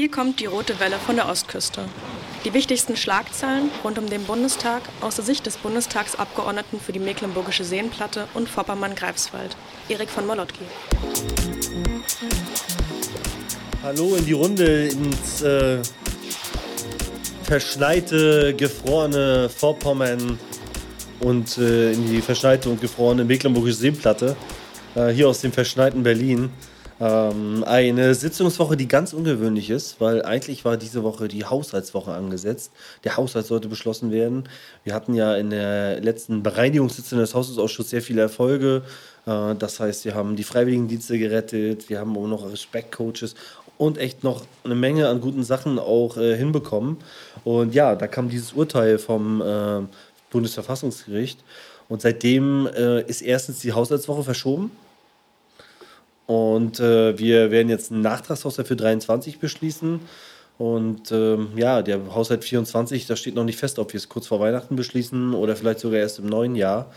Hier kommt die rote Welle von der Ostküste. Die wichtigsten Schlagzeilen rund um den Bundestag aus der Sicht des Bundestagsabgeordneten für die Mecklenburgische Seenplatte und Vorpommern-Greifswald, Erik von Molotki. Hallo in die Runde ins äh, verschneite, gefrorene Vorpommern und äh, in die verschneite und gefrorene Mecklenburgische Seenplatte. Äh, hier aus dem verschneiten Berlin. Ähm, eine Sitzungswoche, die ganz ungewöhnlich ist, weil eigentlich war diese Woche die Haushaltswoche angesetzt. Der Haushalt sollte beschlossen werden. Wir hatten ja in der letzten Bereinigungssitzung des Haushaltsausschusses sehr viele Erfolge. Äh, das heißt, wir haben die Freiwilligendienste gerettet, wir haben auch noch Respektcoaches und echt noch eine Menge an guten Sachen auch äh, hinbekommen. Und ja, da kam dieses Urteil vom äh, Bundesverfassungsgericht. Und seitdem äh, ist erstens die Haushaltswoche verschoben. Und äh, wir werden jetzt einen Nachtragshaushalt für 23 beschließen. Und ähm, ja, der Haushalt 24, da steht noch nicht fest, ob wir es kurz vor Weihnachten beschließen oder vielleicht sogar erst im neuen Jahr.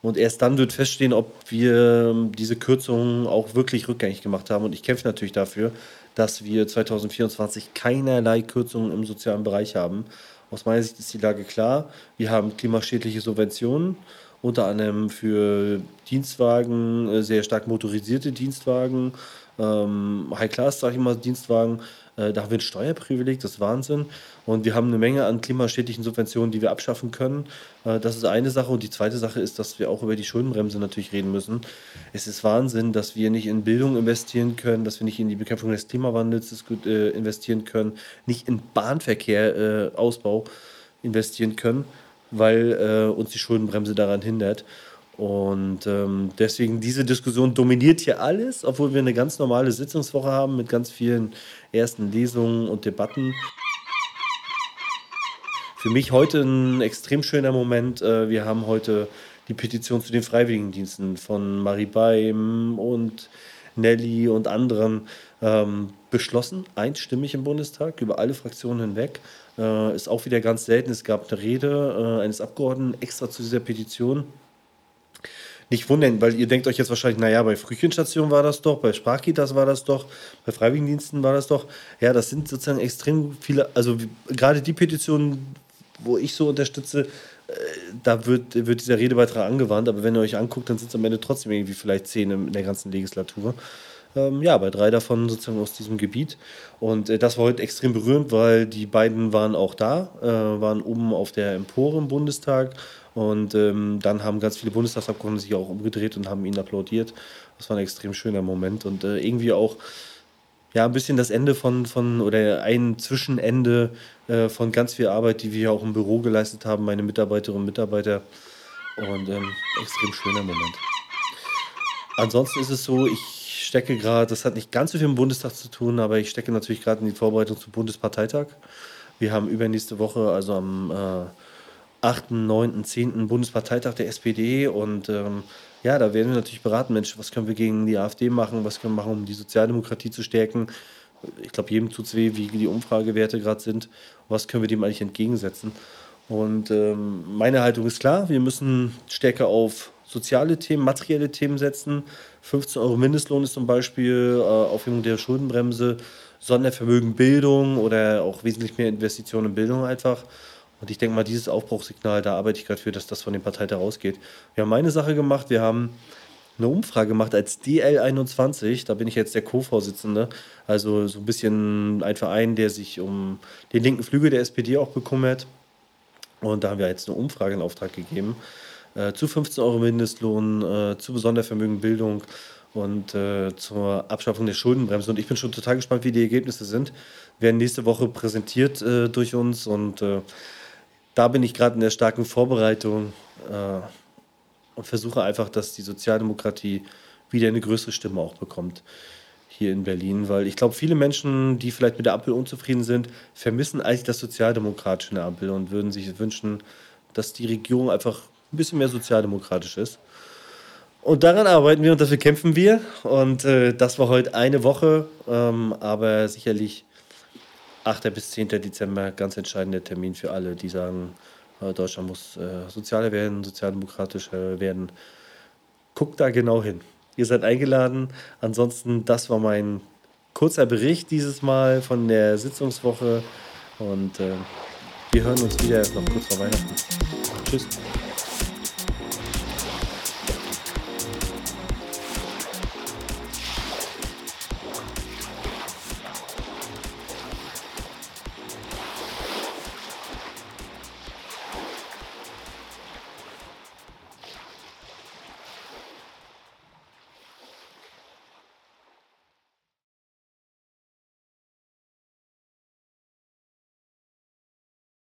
Und erst dann wird feststehen, ob wir ähm, diese Kürzungen auch wirklich rückgängig gemacht haben. Und ich kämpfe natürlich dafür, dass wir 2024 keinerlei Kürzungen im sozialen Bereich haben. Aus meiner Sicht ist die Lage klar. Wir haben klimaschädliche Subventionen unter anderem für Dienstwagen, äh, sehr stark motorisierte Dienstwagen, ähm, High-Class, sage ich mal, Dienstwagen. Äh, da haben wir ein Steuerprivileg, das ist Wahnsinn. Und wir haben eine Menge an klimaschädlichen Subventionen, die wir abschaffen können. Äh, das ist eine Sache. Und die zweite Sache ist, dass wir auch über die Schuldenbremse natürlich reden müssen. Es ist Wahnsinn, dass wir nicht in Bildung investieren können, dass wir nicht in die Bekämpfung des Klimawandels investieren können, nicht in Bahnverkehr, Ausbau investieren können weil äh, uns die Schuldenbremse daran hindert. Und ähm, deswegen, diese Diskussion dominiert hier alles, obwohl wir eine ganz normale Sitzungswoche haben mit ganz vielen ersten Lesungen und Debatten. Für mich heute ein extrem schöner Moment. Äh, wir haben heute die Petition zu den Freiwilligendiensten von Marie Beim und Nelly und anderen ähm, beschlossen, einstimmig im Bundestag, über alle Fraktionen hinweg. Äh, ist auch wieder ganz selten. Es gab eine Rede äh, eines Abgeordneten extra zu dieser Petition. Nicht wundern, weil ihr denkt euch jetzt wahrscheinlich, naja, bei Frühchenstationen war das doch, bei Sprachkitas war das doch, bei Freiwilligendiensten war das doch. Ja, das sind sozusagen extrem viele, also gerade die Petitionen, wo ich so unterstütze, äh, da wird, wird dieser Redebeitrag angewandt, aber wenn ihr euch anguckt, dann sind es am Ende trotzdem irgendwie vielleicht zehn in der ganzen Legislatur. Ähm, ja, bei drei davon sozusagen aus diesem Gebiet. Und äh, das war heute extrem berührend, weil die beiden waren auch da, äh, waren oben auf der Empore im Bundestag. Und ähm, dann haben ganz viele Bundestagsabgeordnete sich auch umgedreht und haben ihn applaudiert. Das war ein extrem schöner Moment und äh, irgendwie auch ja, ein bisschen das Ende von, von oder ein Zwischenende äh, von ganz viel Arbeit, die wir auch im Büro geleistet haben, meine Mitarbeiterinnen und Mitarbeiter. Und ähm, extrem schöner Moment. Ansonsten ist es so, ich stecke gerade, das hat nicht ganz so viel mit dem Bundestag zu tun, aber ich stecke natürlich gerade in die Vorbereitung zum Bundesparteitag. Wir haben übernächste Woche, also am äh, 8., 9., 10. Bundesparteitag der SPD und ähm, ja, da werden wir natürlich beraten, Mensch, was können wir gegen die AfD machen, was können wir machen, um die Sozialdemokratie zu stärken. Ich glaube, jedem tut es weh, wie die Umfragewerte gerade sind. Was können wir dem eigentlich entgegensetzen? Und ähm, meine Haltung ist klar, wir müssen stärker auf soziale Themen, materielle Themen setzen. 15 Euro Mindestlohn ist zum Beispiel äh, Aufhebung der Schuldenbremse, Sondervermögen Bildung oder auch wesentlich mehr Investitionen in Bildung einfach. Und ich denke mal, dieses Aufbruchssignal, da arbeite ich gerade für, dass das von den Parteien herausgeht. Wir haben meine Sache gemacht, wir haben eine Umfrage gemacht als DL21, da bin ich jetzt der Co-Vorsitzende, also so ein bisschen ein Verein, der sich um den linken Flügel der SPD auch bekümmert. Und da haben wir jetzt eine Umfrage in Auftrag gegeben äh, zu 15 Euro Mindestlohn, äh, zu Sondervermögen Bildung und äh, zur Abschaffung der Schuldenbremse. Und ich bin schon total gespannt, wie die Ergebnisse sind. Werden nächste Woche präsentiert äh, durch uns und äh, da bin ich gerade in der starken Vorbereitung äh, und versuche einfach, dass die Sozialdemokratie wieder eine größere Stimme auch bekommt hier in Berlin, weil ich glaube, viele Menschen, die vielleicht mit der Ampel unzufrieden sind, vermissen eigentlich das Sozialdemokratische in der Ampel und würden sich wünschen, dass die Regierung einfach ein bisschen mehr sozialdemokratisch ist. Und daran arbeiten wir und dafür kämpfen wir. Und äh, das war heute eine Woche, ähm, aber sicherlich 8. bis 10. Dezember ganz entscheidender Termin für alle, die sagen, äh, Deutschland muss äh, sozialer werden, sozialdemokratischer werden. Guckt da genau hin. Ihr seid eingeladen. Ansonsten, das war mein kurzer Bericht dieses Mal von der Sitzungswoche und äh, wir hören uns wieder noch kurz vor Weihnachten. Tschüss.